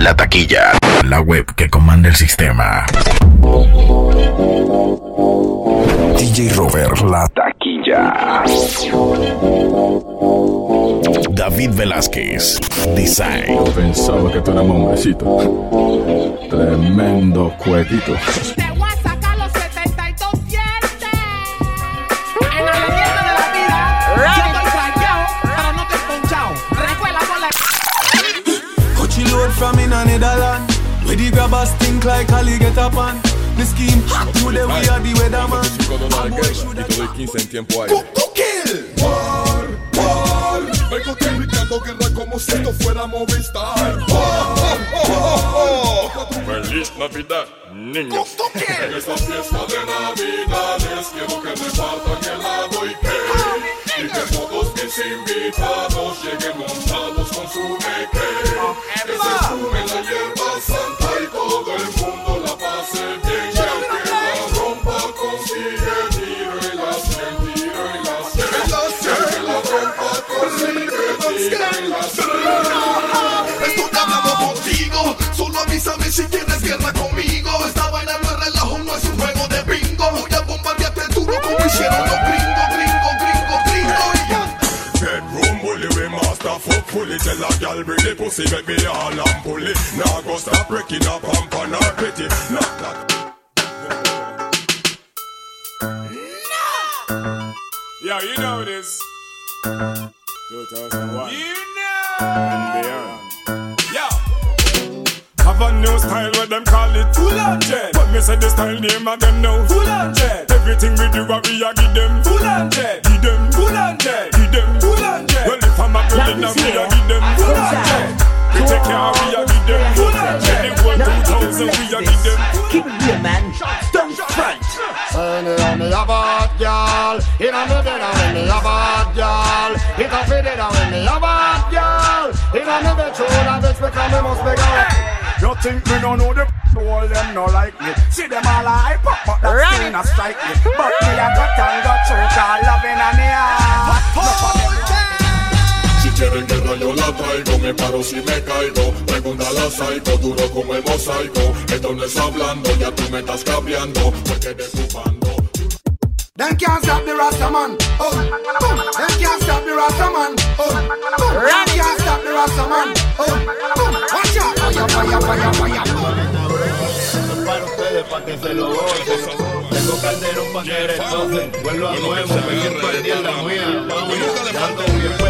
La taquilla, la web que comanda el sistema. DJ Robert, la taquilla. David Velázquez, Design. Pensaba que tú eras hombrecito. Tremendo cuetito. From in a Netherland. Where the grabbers think like Ali get up on. The scheme hot today we are the weatherman. 5 dólares boy guerra should y te doy 15 en tiempo. War, war, vengo gritando guerra como si esto fuera Movistar. Feliz Navidad, niños. En esta fiesta de Navidades quiero que repartan helado y que invitados lleguen montados con su neque. Que se fume la hierba santa y todo el mundo la pase bien. Y el que la rompa consigue tiro y la cien, tiro y la cien. Y el que la rompa consigue tiro y la cien. Estoy hablando contigo, solo avísame si tienes guerra conmigo. Fully Tell a gal bring the pussy make me all and pull it Now go stop breaking up pump on her pretty Knock that Yeah, you know this. 2001. You know. And beyond. Yeah. Have a new style where them call it Full on Jet. But me say the style name of them now Full on Jet. Everything we do, what we a give them Full on Jet. Give them Full on Jet. Give them Full on Jet. Well, I'm a building, then we a give them Full on Jet. We take care, we a give them Full on Jet. 2000, we a give them Keep it real, man. Don't front. When me a me a bad gal, inna me bed a when me a bad gal. It a fit it a when me a bad gal. Inna me bed show that bitch because me must be gone. You think me no know the all them no like me See them all a hype up but that Run still not strike me But me a got and got church all loving and yeah Si quieren guerra yo la traigo, me paro si me caigo. Pregunta a la psycho, duro como el mosaico. Esto no es hablando, ya tú me estás cambiando, porque de ocupando. Them can't stop the Rasta man. Oh, boom. Them can't stop the Rasta man. Oh, boom. Them can't stop the Rasta man. Oh, boom. Watch out. Fire, fire, fire, fire. Para ustedes, pa' que se lo gocen. Tengo calderón pa' que retocen. Vuelvo a nuevo, me en la mía. Bien pues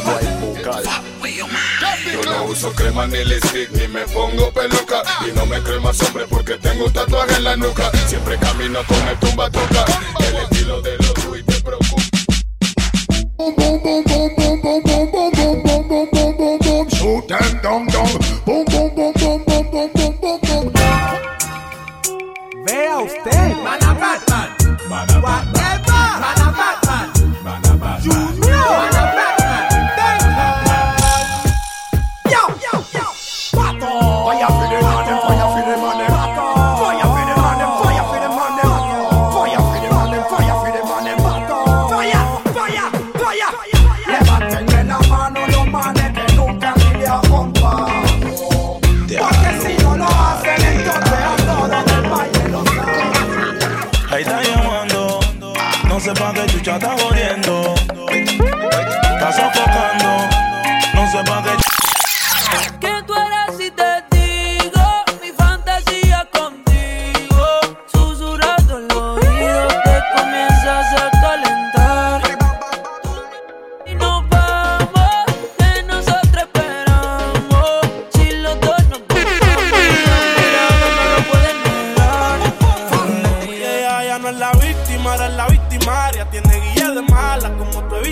va Yo no uso crema ni lipstick ni me pongo peluca Y no me creo más hombre porque tengo un tatuaje en la nuca Siempre camino con el tumba toca El estilo de los y te preocupa Boom, boom, boom, boom, boom, boom, boom, boom, boom, boom, boom, boom, boom, boom. Shoot them down, down. Boom, boom, boom,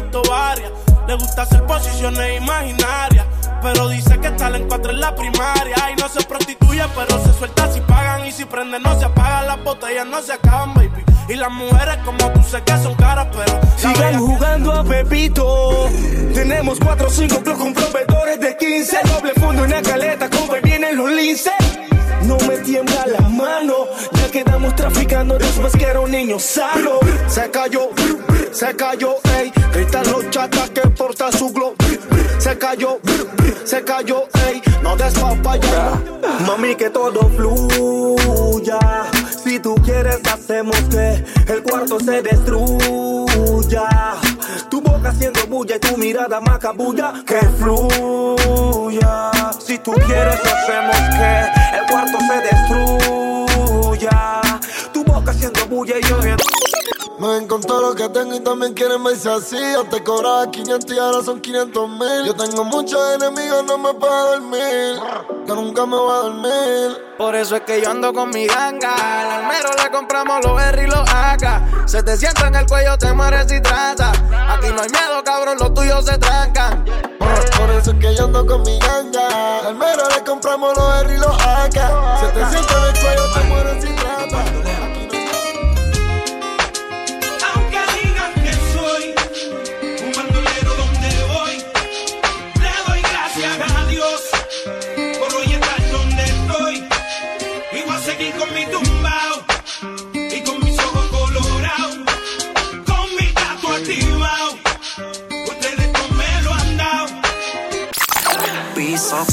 visto varias. Le gusta hacer posiciones imaginarias. pero dice que está en cuatro en la primaria. Y no se prostituye, pero se suelta si pagan. Y si prende, no se apagan. Las botellas no se acaban, baby. Y las mujeres como tú sé que son caras, pero. Sigan jugando a Pepito. Tenemos 4 o 5 clubs con proveedores de 15. Doble fondo en la caleta, como vienen los linces. No me tiembla la mano, ya quedamos traficando después que era un niño sano. Se cayó, se cayó, ey. Gritan los chatas que porta su glow. Se cayó, se cayó, ey. No des papaya. Mami, que todo fluya. Si tú quieres, hacemos que el cuarto se destruya. Tu boca haciendo bulla y tu mirada macabulla. Que fluya. Si tú quieres, hacemos que el cuarto se destruya. Tu boca haciendo bulla y yo. Me ven con todo lo que tengo y también quieren verse así. Yo te cobraba 500 y ahora son 500 mil. Yo tengo muchos enemigos, no me puedo dormir. Yo nunca me voy a dormir. Por eso es que yo ando con mi ganga. Al almero le compramos los R y los AK. Se te sienta en el cuello, te mueres y trata. Aquí no hay miedo, cabrón, los tuyos se trancan. Por eso es que yo ando con mi ganga. Al mero le compramos los R y los AK. Se te sienta en el cuello, te mueres y trata.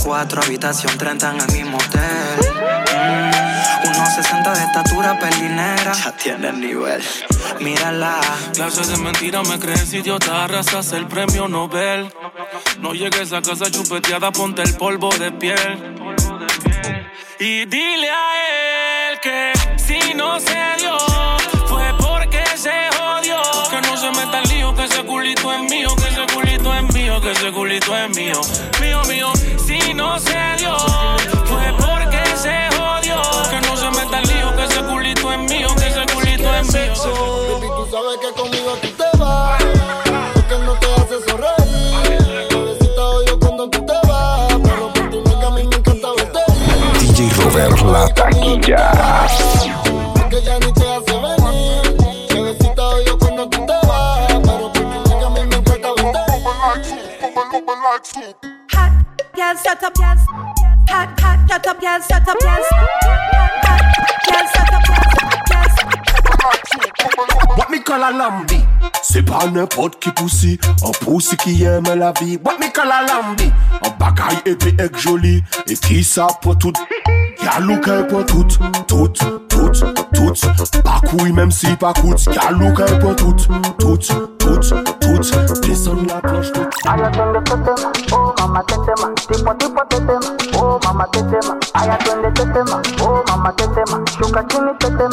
4, habitación 30 en el mismo hotel. Mm, 1.60 de estatura, pelinera. Ya tiene el nivel. Mírala. Clases de mentira me crees idiota, arrasas el premio Nobel. No llegues a casa chupeteada, ponte el polvo de piel. Y dile a él que si no se dio, fue porque se jodió. Que no se meta el lío, que ese culito es mío, que ese culito es mío, que ese culito es mío. Mío, mío, no se dio, fue porque se jodió. Que no se meta el lío, que ese culito es mío, que ese culito es mío. Baby, tú sabes que conmigo tú te vas. Porque no te hace sonreír. Bebecita odio cuando tú te vas. Pero por tu nega a mí me encanta verte. DJ Robert La Taquilla. Porque ya ni te hace Girl, shut up, yes. Hot, hot, shut up, yes, shut up, yes. Hot, girl, shut up, yes. What me call a lambi? C'est pas n'importe qui poussi Un poussi qui aime la vie What me call a lambi? Un bagaille épais et joli Et qui ça pour tout Y'a look un pour tout Tout, tout, tout couille même si Y'a look un pour tout Tout, tout, tout Descends la cloche tout I attend the tetem, mama tetem, tipo tipo tetem, mama tetem. I attend the tetem, mama tetem, shuka chini tetem.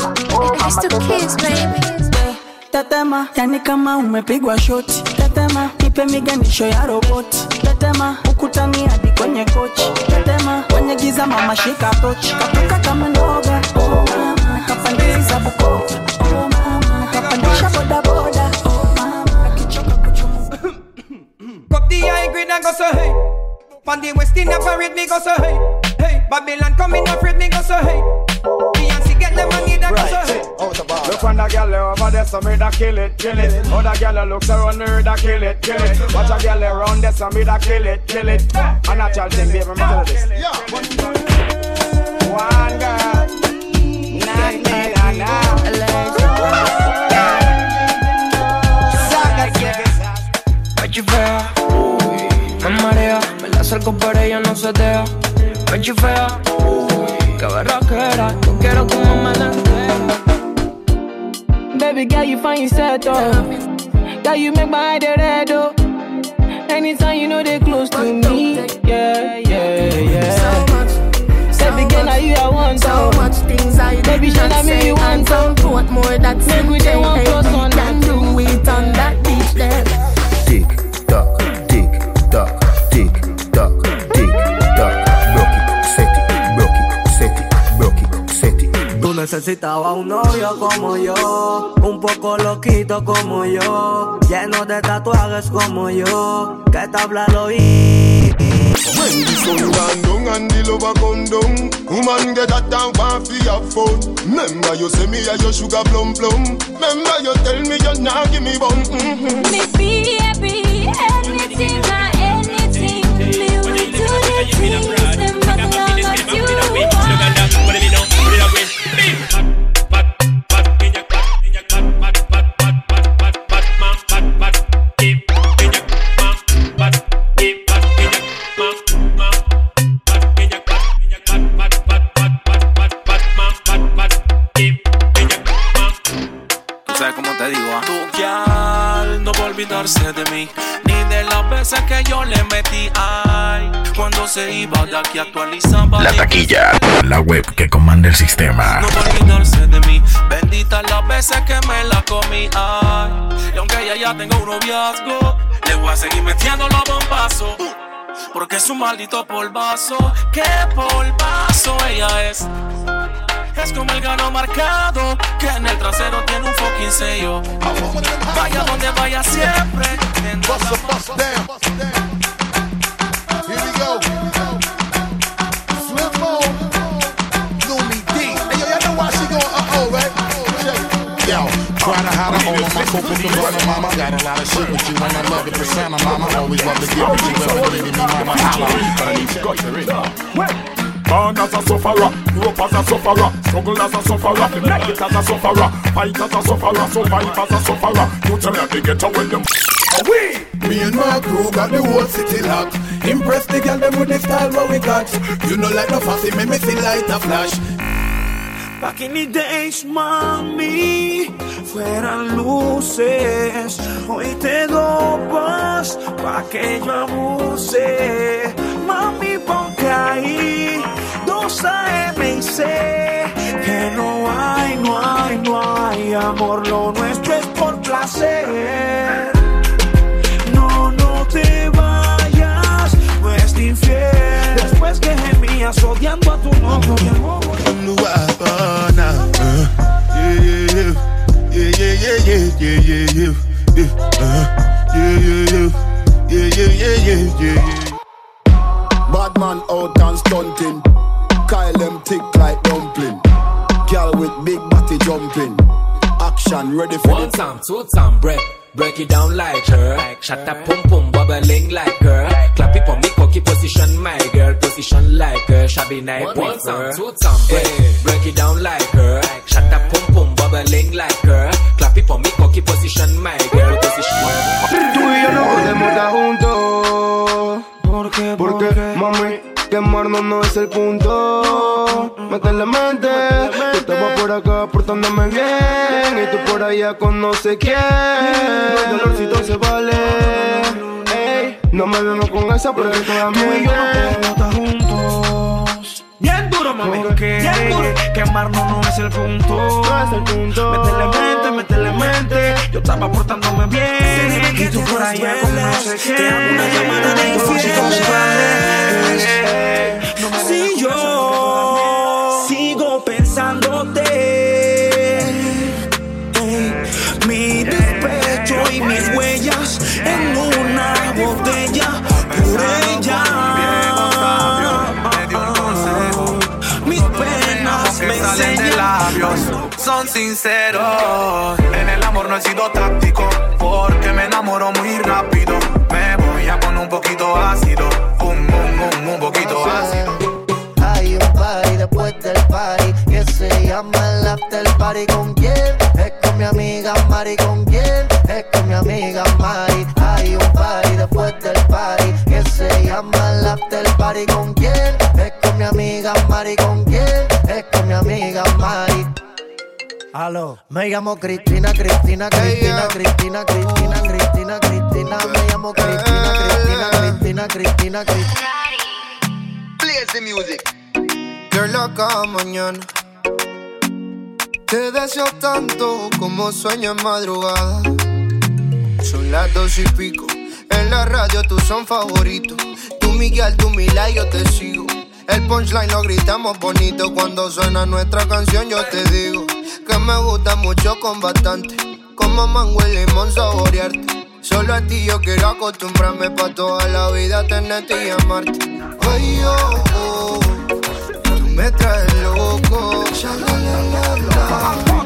Tetema, yani kama umepigwa shoti. Tetema, nipe miganisho ya roboti. Tetema, ukutani hadi kwenye kochi. Tetema, kwenye giza mama shika tochi. Katoka kama noga, oh mama, kapandizi za bukoka, oh the high and go so hey. Pan the West Indian parade me go so hey. Hey, Babylon come in afraid me go so hey. Beyonce get the money that go so hey. Look on the girl over there, so me da kill it, kill it. Other girl looks around me, da kill it, kill it. Watch a girl around there, so me da kill it, kill it. A natural thing, baby, me tell you this. One girl, na na na Me chifea, uy, me marea, me la acerco pero ella no se deja. Me chifea, qué berraquera, yo quiero como me. Baby girl, you find yourself oh. Girl, you make my head red oh. Anytime you know they close to me, yeah, yeah, yeah. Baby girl, now you I want So oh. much things I Baby, should I make you want some to? what more that's Make we dey one plus one and do it on that necesitabas un novio como yo, un poco loquito como yo, lleno de tatuajes como yo, que te habla al oído. When the sun gone down and the lover come down, woman get that down want fi have fun. Remember you say me a your sugar plum plum. Remember you tell me you not give me bun. Mm-hmm. Me be happy, anything or anything. Me will do the things them long as you want. Beat. La taquilla, la web que comanda el sistema. No va a olvidarse de mí, bendita las veces que me la comí. Ay, y aunque ella ya tenga un noviazgo, le voy a seguir metiendo los bombazos. Porque es un maldito polvazo, que polvazo ella es. Es como el gano marcado que en el trasero tiene un fucking sello. Vaya donde vaya siempre. Here we go. Swift mode. Lumi D. Hey, yo, y'all know why she going uh-oh, right? Check. Yo, try to hide it all on my coke with the runner, mama. Got a lot of shit with you, and I love the persona, mama. Always love to get with you, ever really me, mama. Holla. Born as a sufferer, grew up as a sufferer, struggle as a sufferer, make it as a sufferer, fight as a sufferer, survive as a sufferer. You tell me how they get away them. We, me and my crew got the whole city locked. Impress the girl them with the style what we got. You know like no fussy, make me see light a flash. Back in the days, mami, fueran luces. Hoy te dopas pa' que yo abuse. Mami, ponte ahí, dos AM y C. Que no hay, no hay, no hay amor. Lo nuestro es por placer. Infiel. Que gemías odiando a tu novio, mi. Yeah, yeah, yeah, yeah, yeah, yeah, yeah, yeah, yeah, yeah, yeah, yeah, yeah, yeah, yeah, yeah, yeah. Bad man out and stunting, Kyle them thick like dumpling. Girl with big body jumping, action ready for One time, two time, break. Break it down like her. Shut up, pum pum, bubbling like her. Clap it for me, cocky position, my girl. Position like her. Shabby night, One one time, time, two time, break. Eh, break it down like her. Shut up, pum pum, bubbling like her. Clap it for me, cocky position, my girl. Position. Tú y yo no podemos estar juntos. ¿Por qué? Porque, mami, quemarnos no es el punto. Métele mente. Estaba por acá portándome bien. Y tú por allá con no sé quién. El dolorcito se vale. Ey, no me vengo con esa porque toda Tú y yo no podemos estar juntos. Bien duro, mami. Bien duro. Quemarnos no es el punto. No es el punto. Métele mente, métele mente. Yo estaba portándome bien. Y tú por allá con no sé qué. Te hago una llamada de son sinceros. En el amor no he sido táctico porque me enamoro muy rápido. Me voy a poner un poquito ácido, un, un, un, un poquito ácido. Hay un party después del party que se llama el after party. ¿Con quién? Es con mi amiga Mari. ¿Con quién? Es con mi amiga Mari. Hay un party después del party que se llama el after party. ¿Con quién? Es con mi amiga Mari. ¿Con Aló, me llamo Cristina, Cristina, Cristina, Cristina, Cristina, Cristina, Cristina, me llamo Cristina, Cristina, Cristina, Cristina, Cristina. Play the music. Girl, cada mañana Te deseo tanto como sueño en madrugada. Son las dos y pico. En la radio tú son favoritos. Tú Miguel, tú Mila y yo te sigo. El punchline lo gritamos bonito. Cuando suena nuestra canción yo te digo Que me gusta mucho con bastante Como mango y limón saborearte Solo a ti yo quiero acostumbrarme pa' toda la vida tenerte y amarte Ay, oh, oh, tú me traes loco.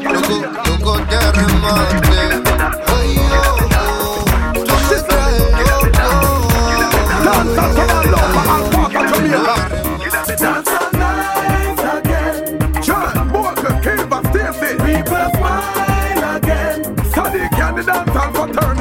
Loco, loco de remate. Ay, oh, oh, tú me traes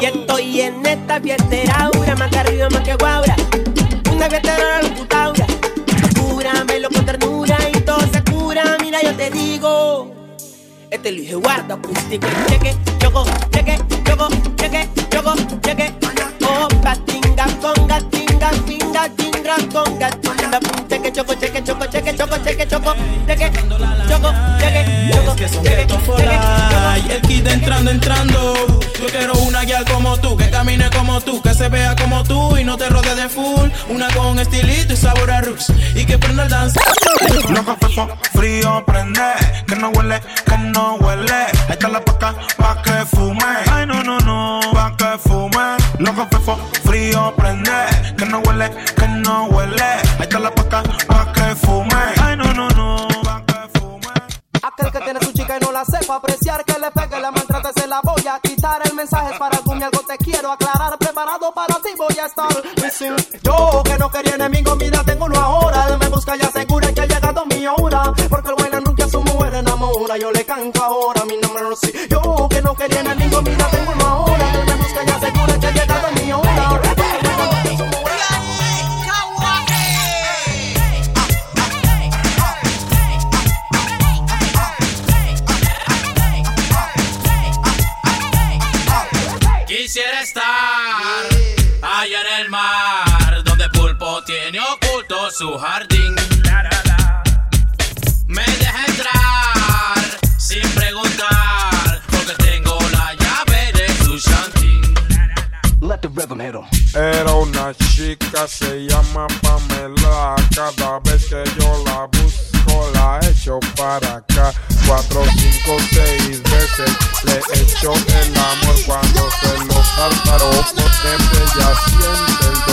Y estoy en esta fiestera, aura, más que arriba, más que guaura. Una fiestera locutaura. Cúramelo con ternura y todo se cura. Mira, yo te digo. Este lo dije guarda acústico. Cheque, choco, cheque, choco, cheque, choco, cheque. Opa, tinga, conga, tinga, tinga, tinga, conga, tinga. Cheque, choco, cheque, choco, cheque, choco, cheque, choco, cheque, choco, cheque, que son ghetto for life. El kid entrando, entrando. Yo quiero una guial como tú, que camine como tú, que se vea como tú y no te rode de full. Una con estilito y sabor a roots. Y que prenda el dance. Loco fefo, frío prende, que no huele, que no huele. Ahí está la paca pa' que fume. Ay no no no, pa' que fume. Loco fefo, frío prende, que no huele, que no huele. Ahí está la paca pa' que fume. Y sepa apreciar, que le pegue, la maltrate, se la voy a quitar. El mensaje es para Gumi, algo te quiero aclarar. Preparado para ti voy a estar. Yo que no quería enemigo, mira, tengo uno ahora. Él me busca y asegura que ha llegado mi hora. Porque el buen nunca a su mujer enamora. Yo le canto ahora, mi nombre no sé. Yo que no quería enemigo, mira, su jardín. Me deja entrar sin preguntar, porque tengo la llave de su shanty. Let the rhythm hit 'em. Era una chica, se llama Pamela. Cada vez que yo la busco, la echo para acá. Cuatro, cinco, seis veces le echo el amor cuando se lo cáltaro. Potente ya siente el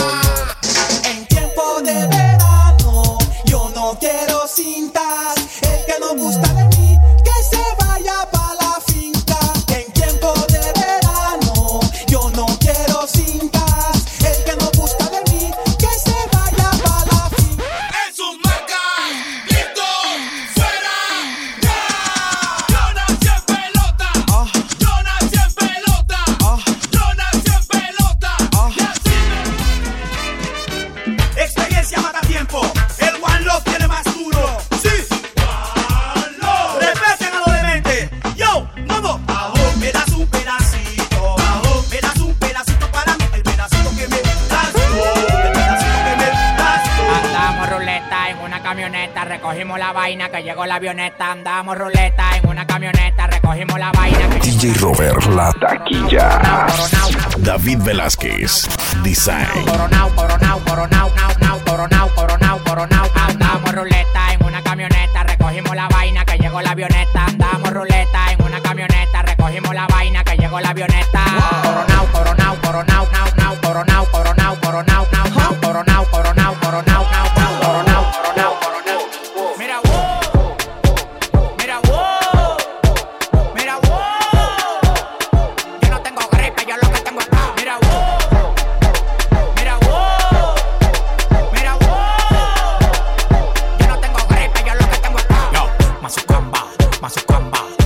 avioneta. Andamos ruleta en una camioneta, recogimos la vaina que DJ Robert, la taquilla. David Velázquez, Design. Coronao,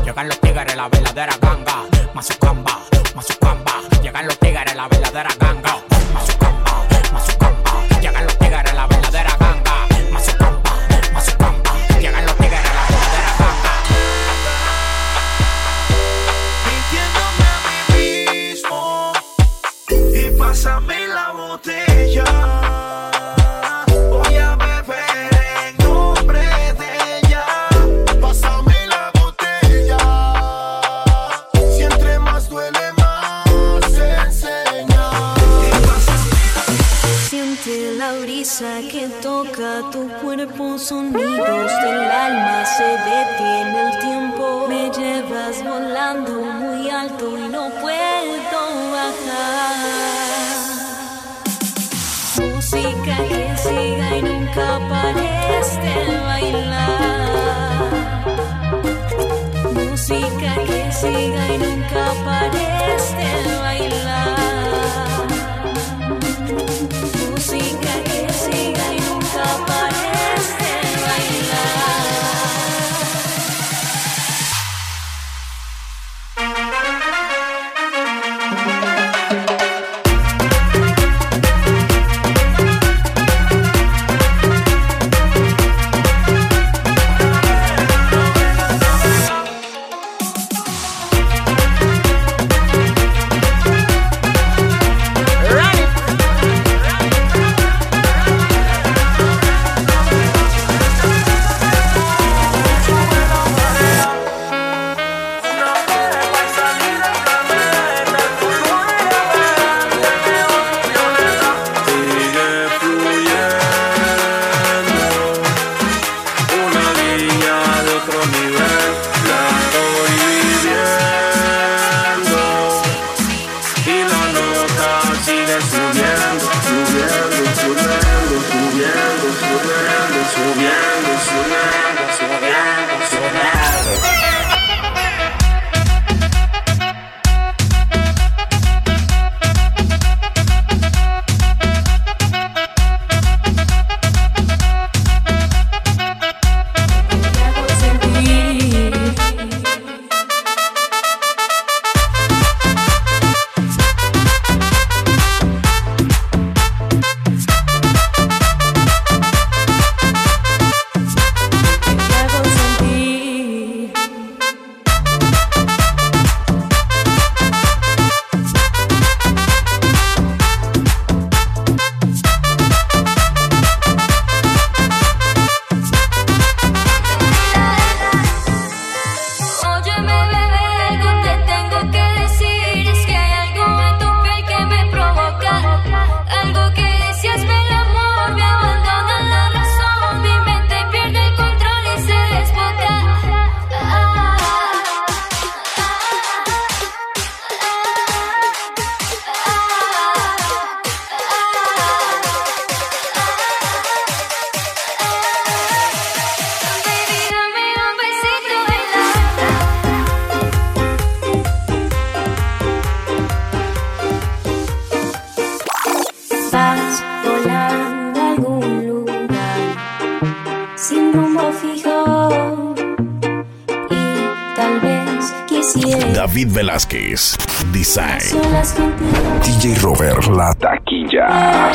Llegan los tigres, la verdadera ganga. Mazucamba, Mazucamba. Llegan los tigres, la verdadera ganga. Mazucamba, Mazucamba. Llegan los tigres, la verdadera ganga. Siga y nunca pares David Velázquez, Design. DJ Robert, la taquilla.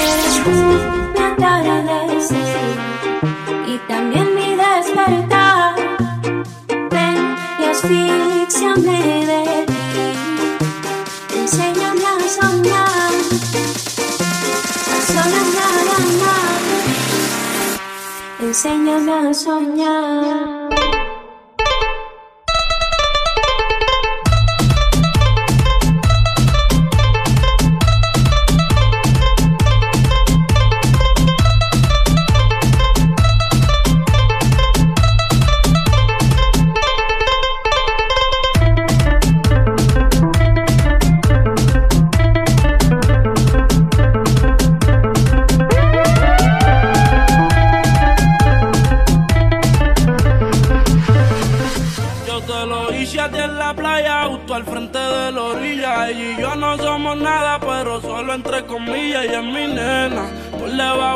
Y también mi despertar. Ven y asfixiame de ti. Enséñame a soñar. A soñar. Enséñame a soñar.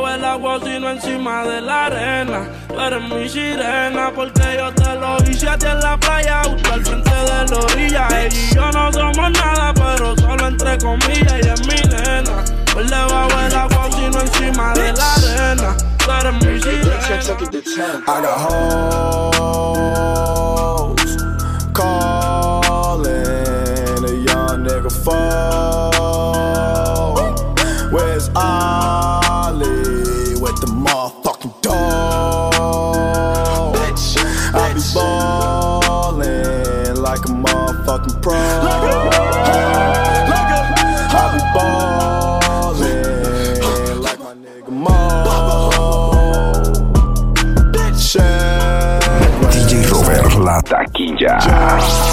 Por debajo del agua, sino encima de la arena. Tú eres mi sirena, porque yo te lo hice a ti en la playa, justo al frente de la orilla. Ella y yo no somos nada, pero solo entre comillas. Ella es mi nena, por debajo del agua, sino encima de la arena. Tú eres mi sirena. I got hoes calling a young nigga phone. Taquilla.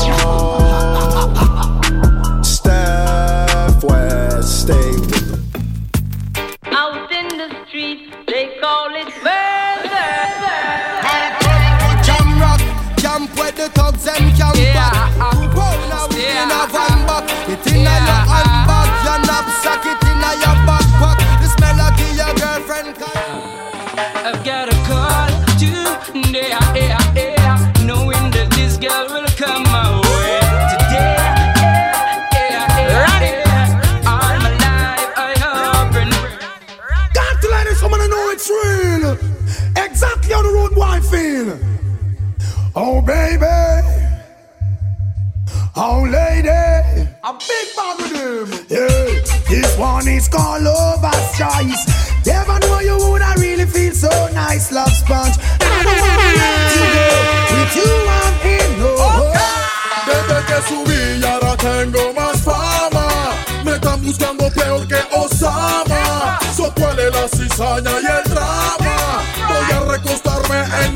Oh lady, A big bag with him. yeah. This one is called Lover's Choice. Never know you woulda really feel so nice, love sponge. I don't wanna go. With you I'm in love. Desde que subí ahora tengo más fama. Me están buscando peor que Osama. So cuál es la cizaña y el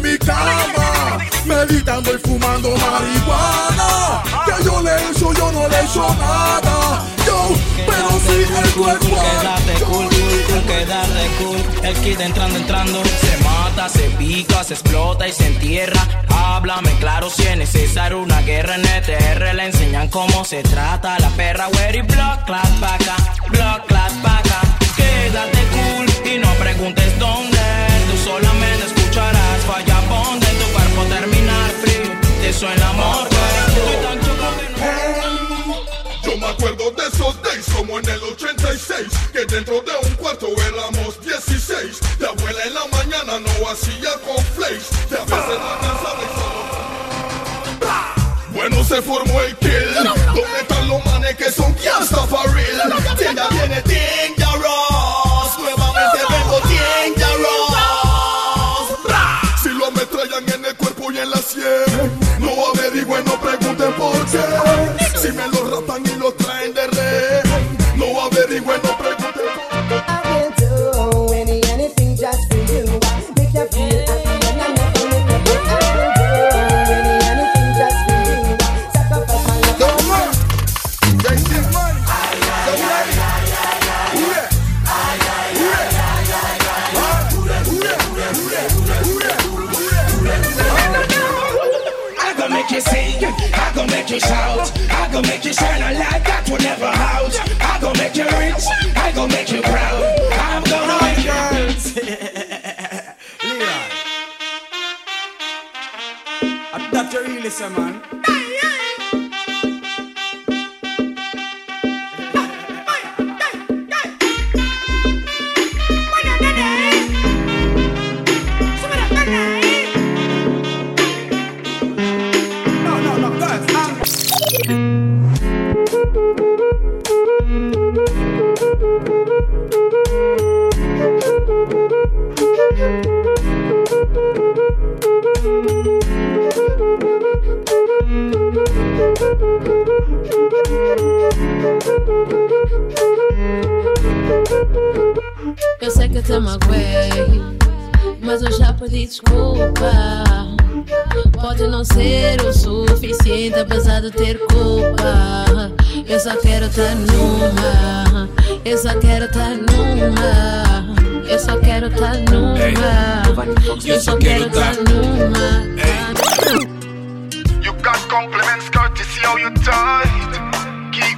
en mi cama. Meditando y fumando marihuana. Que yo le echo, yo no le echo nada. Yo, pero si el cuerpo. Quédate cool, cool, quédate cool. El kid entrando, entrando. Se mata, se pica, se explota y se entierra. Háblame claro si es necesario una guerra en ETR. Le enseñan cómo se trata la perra. Where y block, clap, paca, block, clap, paca. Quédate cool y no preguntes dónde. Tú solamente Yo me acuerdo de esos days como en el 86 Que dentro de un cuarto éramos 16 De abuela en la mañana no hacía conflays De a veces no alcanzaba y solo- Bueno se formó el kill ¿Dónde están los manes que son averigüen, no pregunten por qué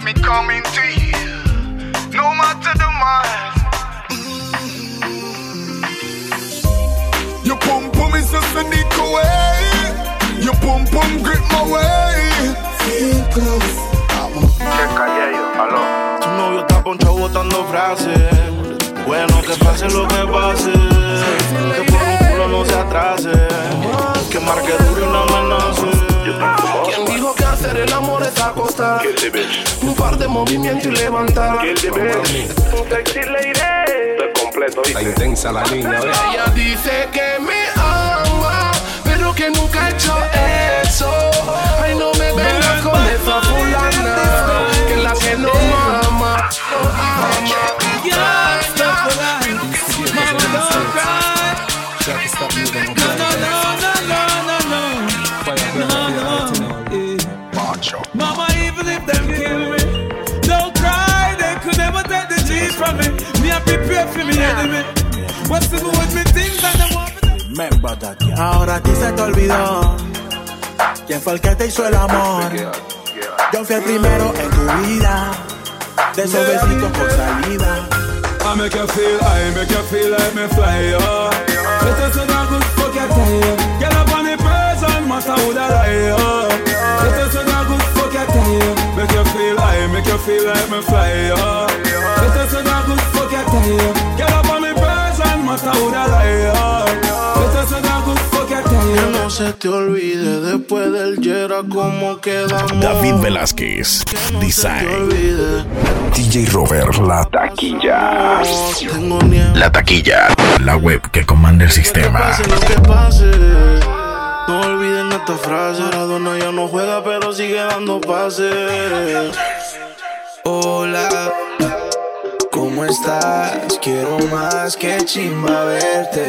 me coming to you, no matter the miles. Your pum pum is just a nick away Your pum pum grip my way Feel close Tu novio está ponchado botando frases. Bueno, que pase lo que pase. Que por un culo no se atrase. Que marque duro y no amenace. ¿Quién dijo hacer el amor es acostar? Un par de movimientos y levantar. Un sexy lady. Está intensa la línea, ¿ves? Ella dice que me ama, pero que nunca ha hecho eso. Ay, no me vengas con esa fulana, que la que no ama, no ama. No, no, no, What's the with me things and the want Remember that, Ahora a ti se te olvidó quién fue el que te hizo el amor. Yo fui el primero en tu vida, de esos besitos con salida. I make you feel, I make you feel like me fly, yo. Let us know good fuck your time. Get up on the person, master who the lie, yo. Let us know good fuck your time. Make you feel, I make you feel like me fly, yo. Get up on lie, Que no se te olvide después del Yera cómo quedamos. David Velázquez, Design. DJ Robert, la taquilla. La taquilla, la web que comanda el sistema. No olviden esta frase. Maradona ya no juega, pero sigue dando pases. Hola, ¿cómo estás? Quiero más que chimba verte.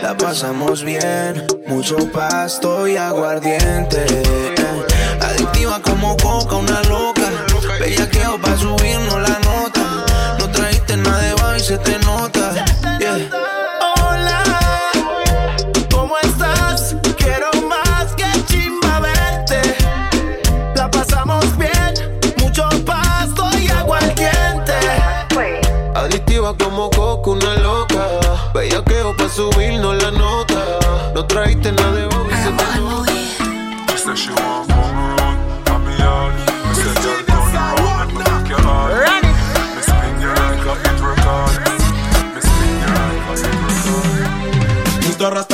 La pasamos bien, mucho pasto y aguardiente. Adictiva como coca, una loca. Bellaqueo pa' subirnos la nota. No trajiste nada de baile, se te Adictiva como coco, una loca. Bellaqueo pa' subirnos la nota. No trajiste nada de se te nota.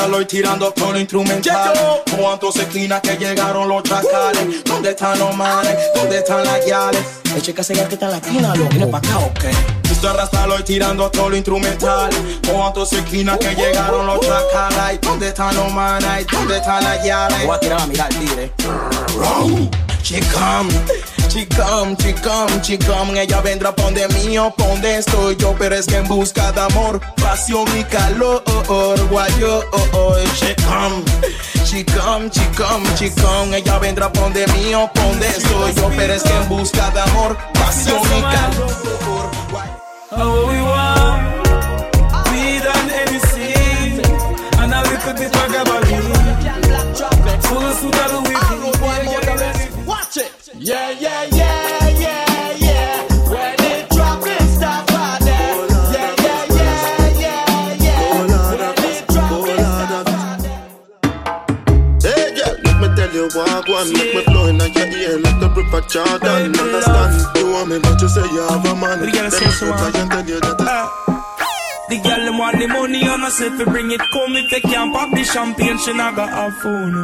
Lo tirando con instrumental. Cuántos esquinas que llegaron los chacales. ¿Dónde están los manes? ¿Dónde están las guiales? El chica se que está en la esquina, lo viene pa' acá, ok. Mr. Rasta lo tirando todo lo instrumental. Cuántos esquinas que llegaron los chacales. ¿Dónde están los manes? ¿Dónde están las guiales? Voy a tirar a mirar, tire. She come, she come, she come, she come Ella vendrá donde mío, pa' donde estoy yo Pero es que en busca de amor, pasión y calor Guayo, oh, oh, she come, she come Ella vendrá pa' donde mío, pa' donde estoy yo Pero es que en busca de amor, pasión y calor Oh, we want weed and anything, and a little bit of gabardine. Full suit of the wicked. Watch it. Yeah, yeah, yeah, me tell you what one Make me flow in your ear like the river Jordan Understand, you want me but you say you have a man. Then I she go want- try and tell you that The girl them want the money and I say fi bring it come if they can't pop the champagne she not got phone.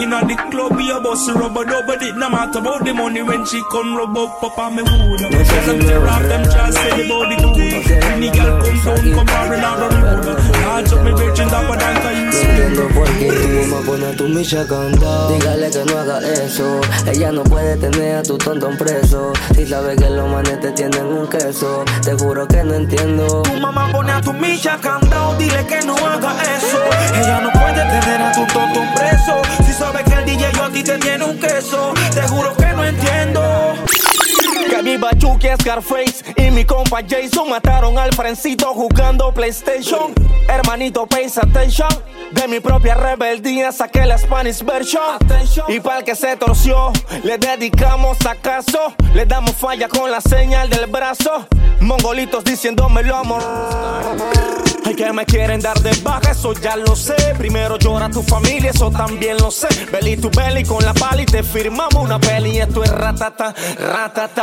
Inna the club we a bust rubber dub but it no matter about the money when she come rub up up on me wood. Tell them tear off them just say the body good. When the girl come down come on and have a road. Large up me virgin dapper than Kyle entiendo por qué tu mamá pone a tu micha candado Dígale que no haga eso Ella no puede tener a tu tontón preso Si sabe que los manes te tienen un queso Te juro que no entiendo Tu mamá pone a tu micha candado, dile que no haga eso. Ella no puede tener a tu tonto preso. Si sabe que el DJ yo a ti te tiene un queso, te juro que no entiendo. Mi Bachuki Scarface y mi compa Jason mataron al Frencito jugando PlayStation. Hermanito, pay attention. De mi propia rebeldía saqué la Spanish version. Y para el que se torció, le dedicamos acaso. Le damos falla con la señal del brazo. Mongolitos diciéndomelo amor. Ay, que me quieren dar de baja, eso ya lo sé. Primero llora tu familia, eso también lo sé. Belly to belly con la pala y te firmamos una peli. Y esto es ratata, ratata.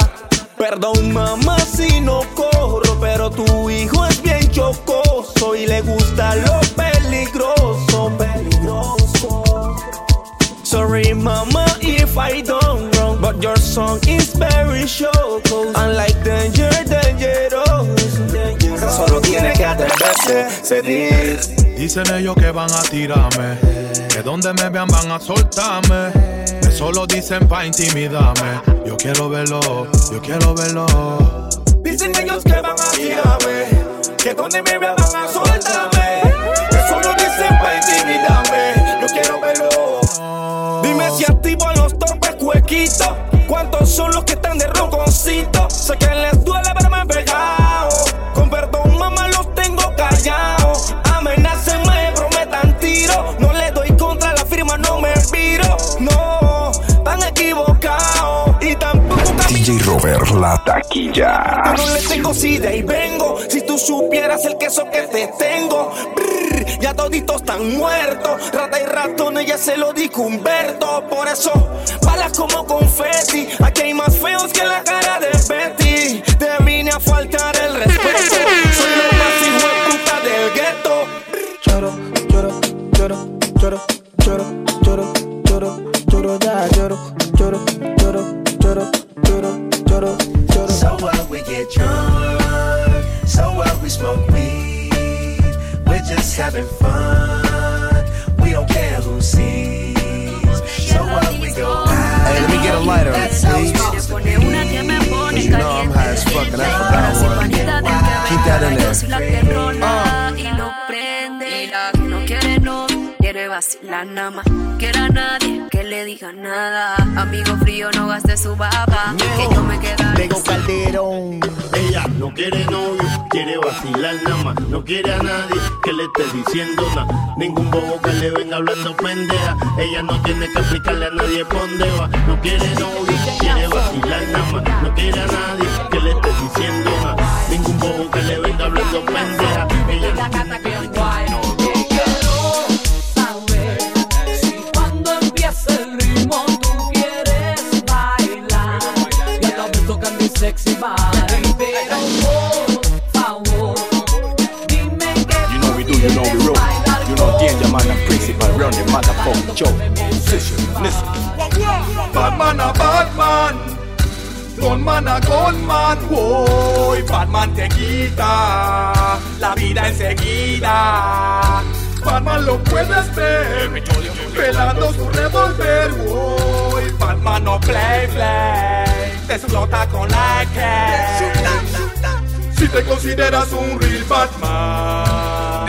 Perdón, mamá, si no corro, pero tu hijo es bien chocoso y le gusta lo peligroso, peligroso. Sorry, mama, if I don't wrong, but your song is very choco. Unlike danger, dangerous. Solo tiene que atreverse, se dice. Dicen ellos que van a tirarme, que donde me vean van a soltarme. Eso lo dicen pa' intimidarme. Yo quiero verlo, yo quiero verlo. Dicen ellos que van a tirarme, que donde me vean van a soltarme. Eso lo dicen para intimidarme, yo quiero verlo. Dime si activo los torpes cuequitos. ¿Cuántos son los que están de ronconcito? Sé que les duele verme taquilla. Yo no le tengo sida y vengo. Si tú supieras el queso que te tengo. Brr, ya toditos están muertos. Rata y ratón, ella se lo dijo Humberto. Por eso, balas como confeti. Aquí hay más feos que la cara Ella no tiene que explicarle a nadie dónde va. No quiere novio, lo puedes ver, pelando su revólver, voy, Batman no play play, te explota con la que. Si te consideras un real Batman,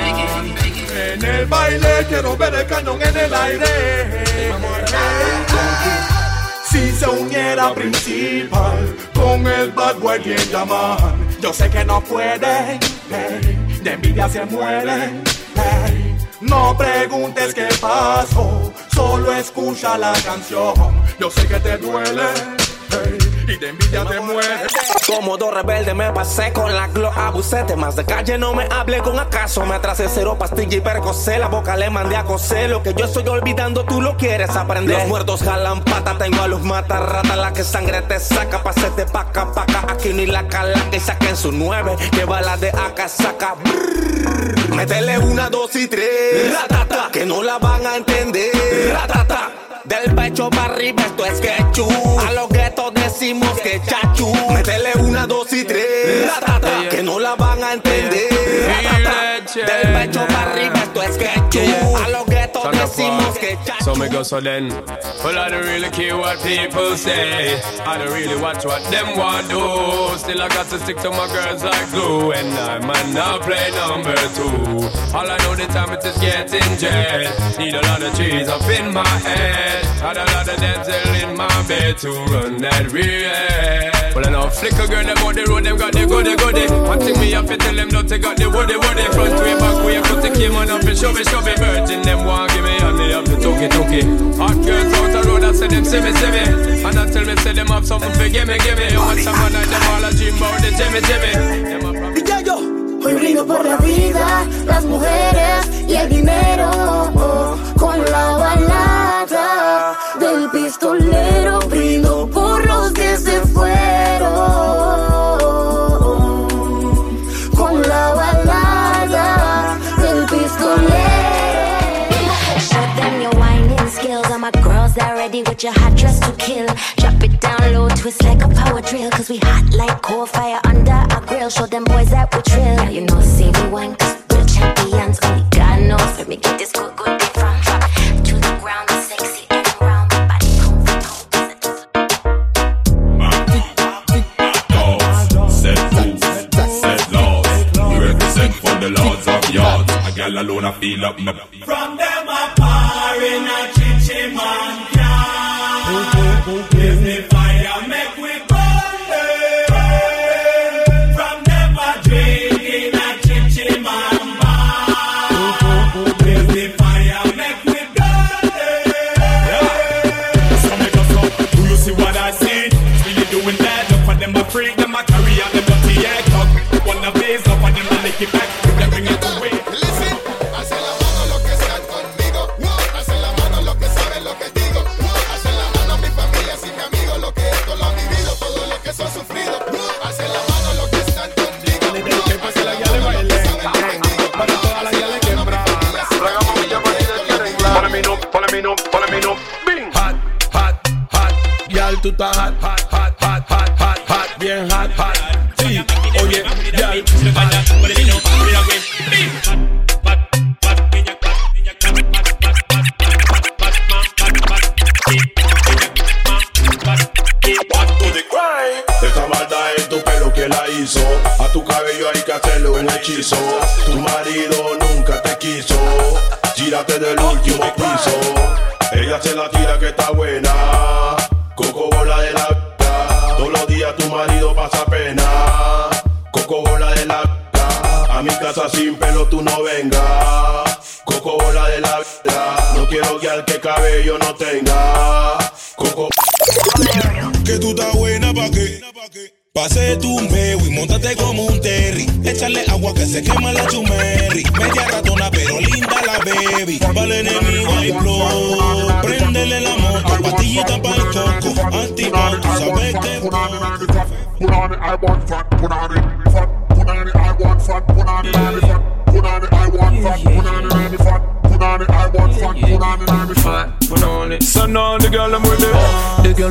en el baile quiero ver el cañón en el aire. Si se uniera principal con el bad boy bien llaman, yo sé que no puede, hey, de envidia se muere. hey. No preguntes qué pasó, solo escucha la canción. Yo sé que te duele, y de envidia te muere. Como dos rebeldes me pasé con la glo abusé Más de calle no me hable con acaso. Me atrasé cero pastilla y percocé. La boca le mandé a coser. Lo que yo estoy olvidando tú lo quieres aprender. Los muertos jalan pata Tengo a los matarrata. La que sangre te saca Pasete paca paca. Aquí ni la cala Que saquen su nueve. Que bala de acá saca. Brrr. Métele una, dos y tres. Ratata Que no la van a entender. Ratata del pecho para arriba esto es quechú A los guetos decimos que chachu. Métele una, dos y tres. Ratata, Que no la van a entender. Ratata, Del pecho para arriba esto es quechú A los que chachu So me go so then. Well, I don't really care what people say. I don't really watch what them want do. Still, I got to stick to my girls like glue. And I might not play number two. All I know the time it is getting jet. Need a lot of trees up in my head. Had a lot of dental in my bed to run that real. Well, I know flicker girl, them on the road, them got the goody goody. One thing me have to tell them, don't take out the woody woody. Front way, back way, put the came on up and show me, show me. Virgin, them want give me, and they have to talk it, it. Hot girls out the road, I say them, see me, see me. And I tell me, say them have something for give me, give me. You want someone like them all a dream about the Jimmy, Jimmy. Yo. Hoy brindo por la vida, las mujeres y el dinero. oh, con la balada del pistolero brindo por fueron. Con la balada del pistolero. Show them your whining skills. All my girls are ready with your hot dress to kill. Drop it down low, twist like a power drill. Cause we hot like coal fire under our grill. Show them boys that we trill. Now you know, see me wine, cause we're champions. Only God knows. Let me get this good, yards. Alone, I feel up my. From them a par in a chichi man can Give me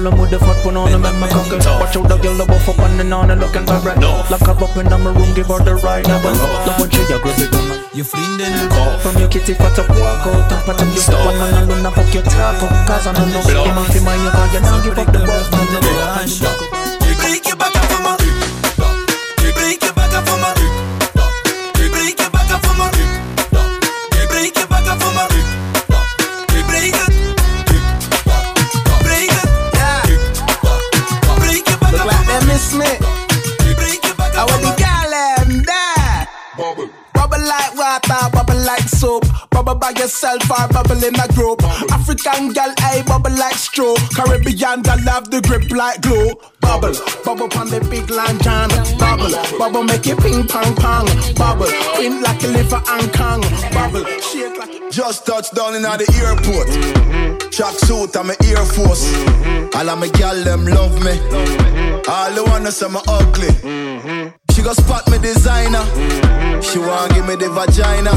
The girl I'm with the fat put on and make me cock it. Watch out the girl that buff up on and on and looking for red. Lock her up in my room, give her the right number. Look when she a grab it down. You friend in the car. From your kitty fat up walk out and pat up your step on and luna fuck your taco. Cause I don't know you man fi mind you cause you now give up the world. Break your back up for my yourself or bubble in a group. African girl, I bubble like straw. Caribbean girl love the grip like glue. Bubble, bubble on the big lantern. Bubble, bubble make it ping pong pong. Bubble, queen like a liver and kong. Bubble, shake like Just touched down in the airport. Track suit, I'm a Air Force. All of my gal them love me. All the wanna say me ugly. She go spot me designer. She want give me the vagina.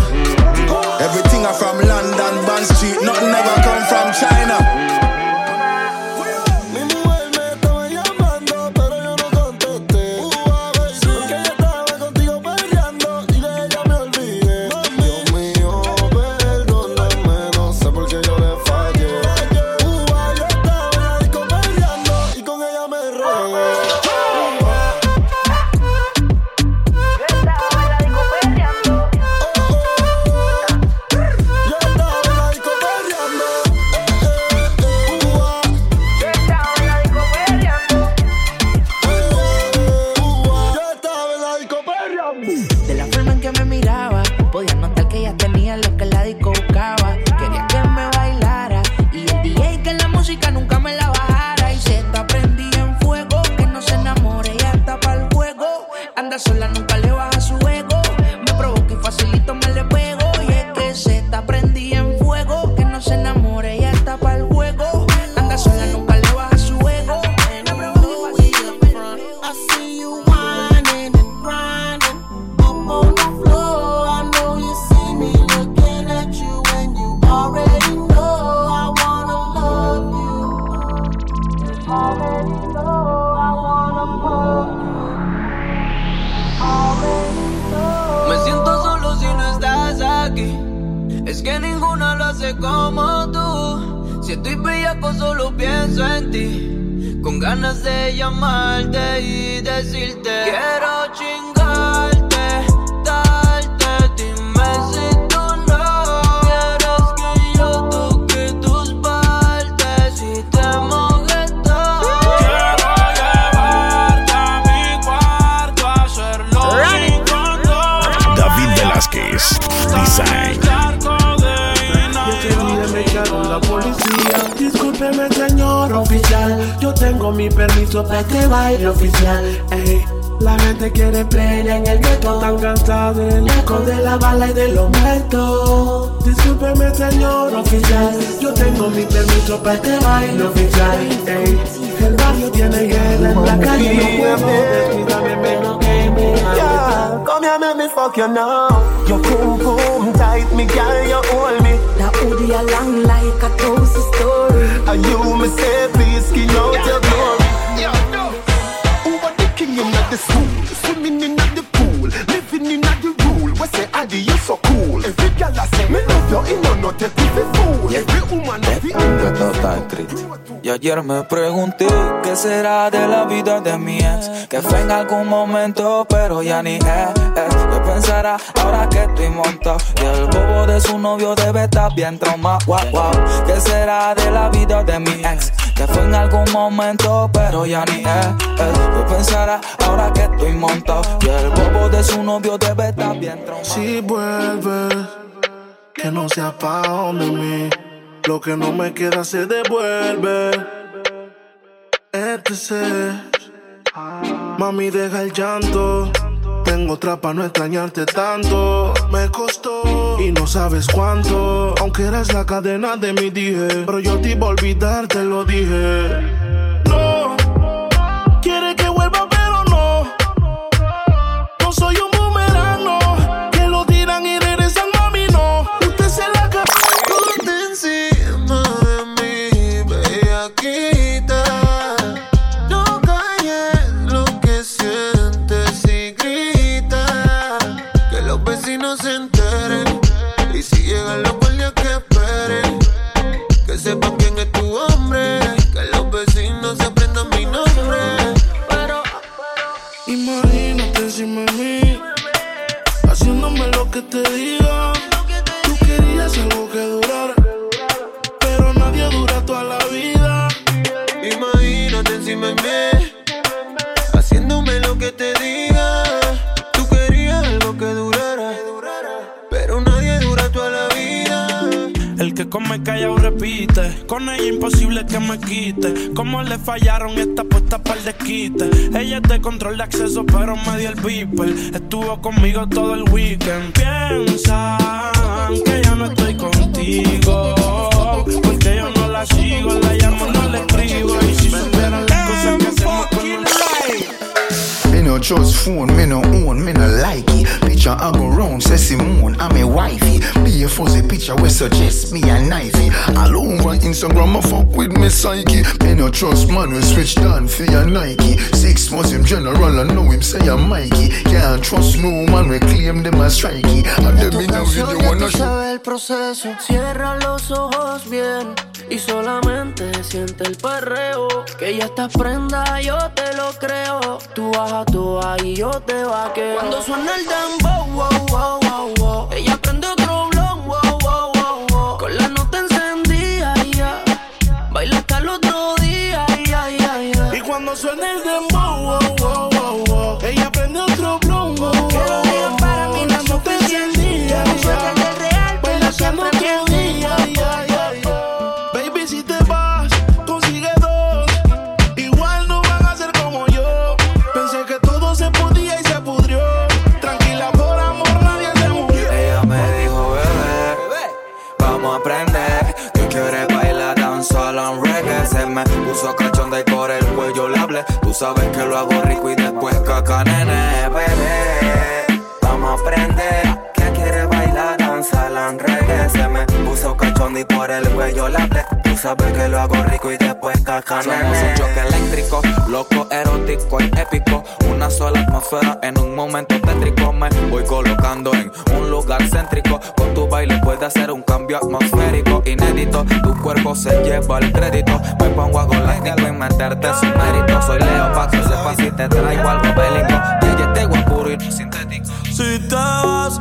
Everything I from London, Bond Street. Nothing ever come from China. Gente quiere play en el gueto. Tan cansado del eco de la bala y de los muertos. Discúlpeme, señor oficial. Yo tengo mi permiso para este baile oficial. Ey, el barrio tiene guerra en la calle. No puedo descuidarme menos que me Yeah, come here, make me fuck you now. Your boom boom tight, me girl, you hold me. That hoodie a long like a toast story. And you me say, please skin out your glory. the school, swimming in the pool, living in the rule. We say, Adi, you so cool. Every girl I say, me love you, you know, no take with fool. Every woman Y ayer me pregunté qué será de la vida de mi ex. Que fue en algún momento, pero ya ni es. ¿Qué pensará ahora que estoy montado? Y el bobo de su novio debe estar bien traumado. Wow. ¿Qué será de la vida de mi ex? Que fue en algún momento, pero ya ni es. ¿Qué pensará ahora que estoy montado? Y el bobo de su novio debe estar bien traumado. Si vuelves, que no sea pa' donde mí. Lo que no me queda se devuelve. Este Mami, deja el llanto. Tengo otra pa' no extrañarte tanto. Me costó y no sabes cuánto. Aunque eres la cadena de mi dije. Pero yo te iba a olvidar, te lo dije. Control de acceso, pero me dio el beeper. Estuvo conmigo todo el weekend. Piensan que yo no estoy contigo. Porque yo no la sigo, la llamo, no le escribo. Y si supieran las cosas que hacemos con Me no trust phone, me no own, me no like it. Picture I go round, say Simone, I'm a wifey. Be a fuzzy picture we suggest me a knifey. All over Instagram, I fuck with me psyche. Me no trust man, we switch down for your Nike. Six months him general, I know him say I'm Mikey. Can't trust no man, we claim them as strikey. And them the tú that show. el proceso. Cierra los ojos bien y solamente siente el perreo. Que ya estás prenda, yo te lo creo. Tú bajas tú ahí, yo te vaqueo. Cuando suena el dembow, wow, wow. Cuello le hablé. Tú sabes que lo hago rico y después caca. Somos un choque eléctrico, loco, erótico y épico. Una sola atmósfera en un momento tétrico. Me voy colocando en un lugar céntrico. Con tu baile puede hacer un cambio atmosférico inédito. Tu cuerpo se lleva el crédito. Me pongo a golástico y meterte sin mérito. Soy Leo pa' que sepas si te traigo algo bélico. Y este no sintético. Si te vas,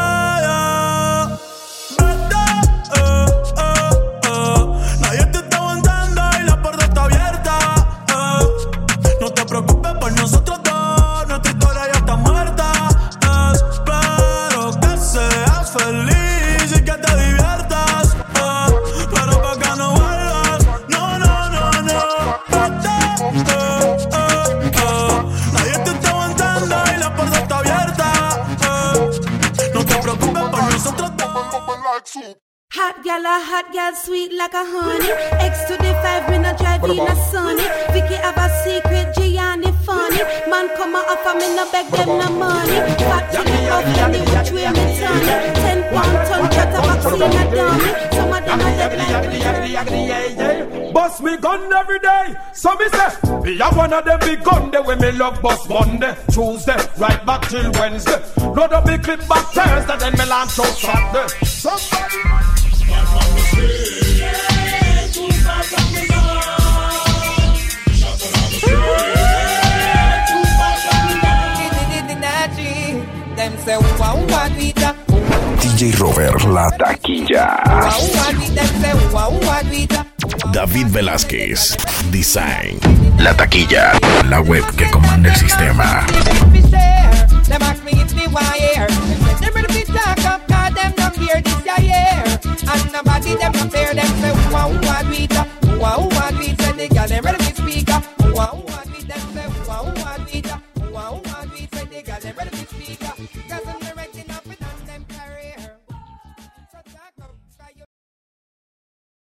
A sweet like a honey. X to the five, when I drive in a sunny. Vicky have a secret, Gianni funny. Man come a offer me no beg them no money. Fat to the up, any which way me turn it. Ten pound ton, cut a vaccine a dummy. Some of them are dead like Bust me gun every day. So me say, me have one of them big gun the way me love bust Monday, Tuesday, right back till Wednesday. Load up big clip back Thursday, then me launch out Saturday. Somebody. DJ Robert La Taquilla. David Velázquez. Design. La Taquilla. La web que comanda el sistema. And wow,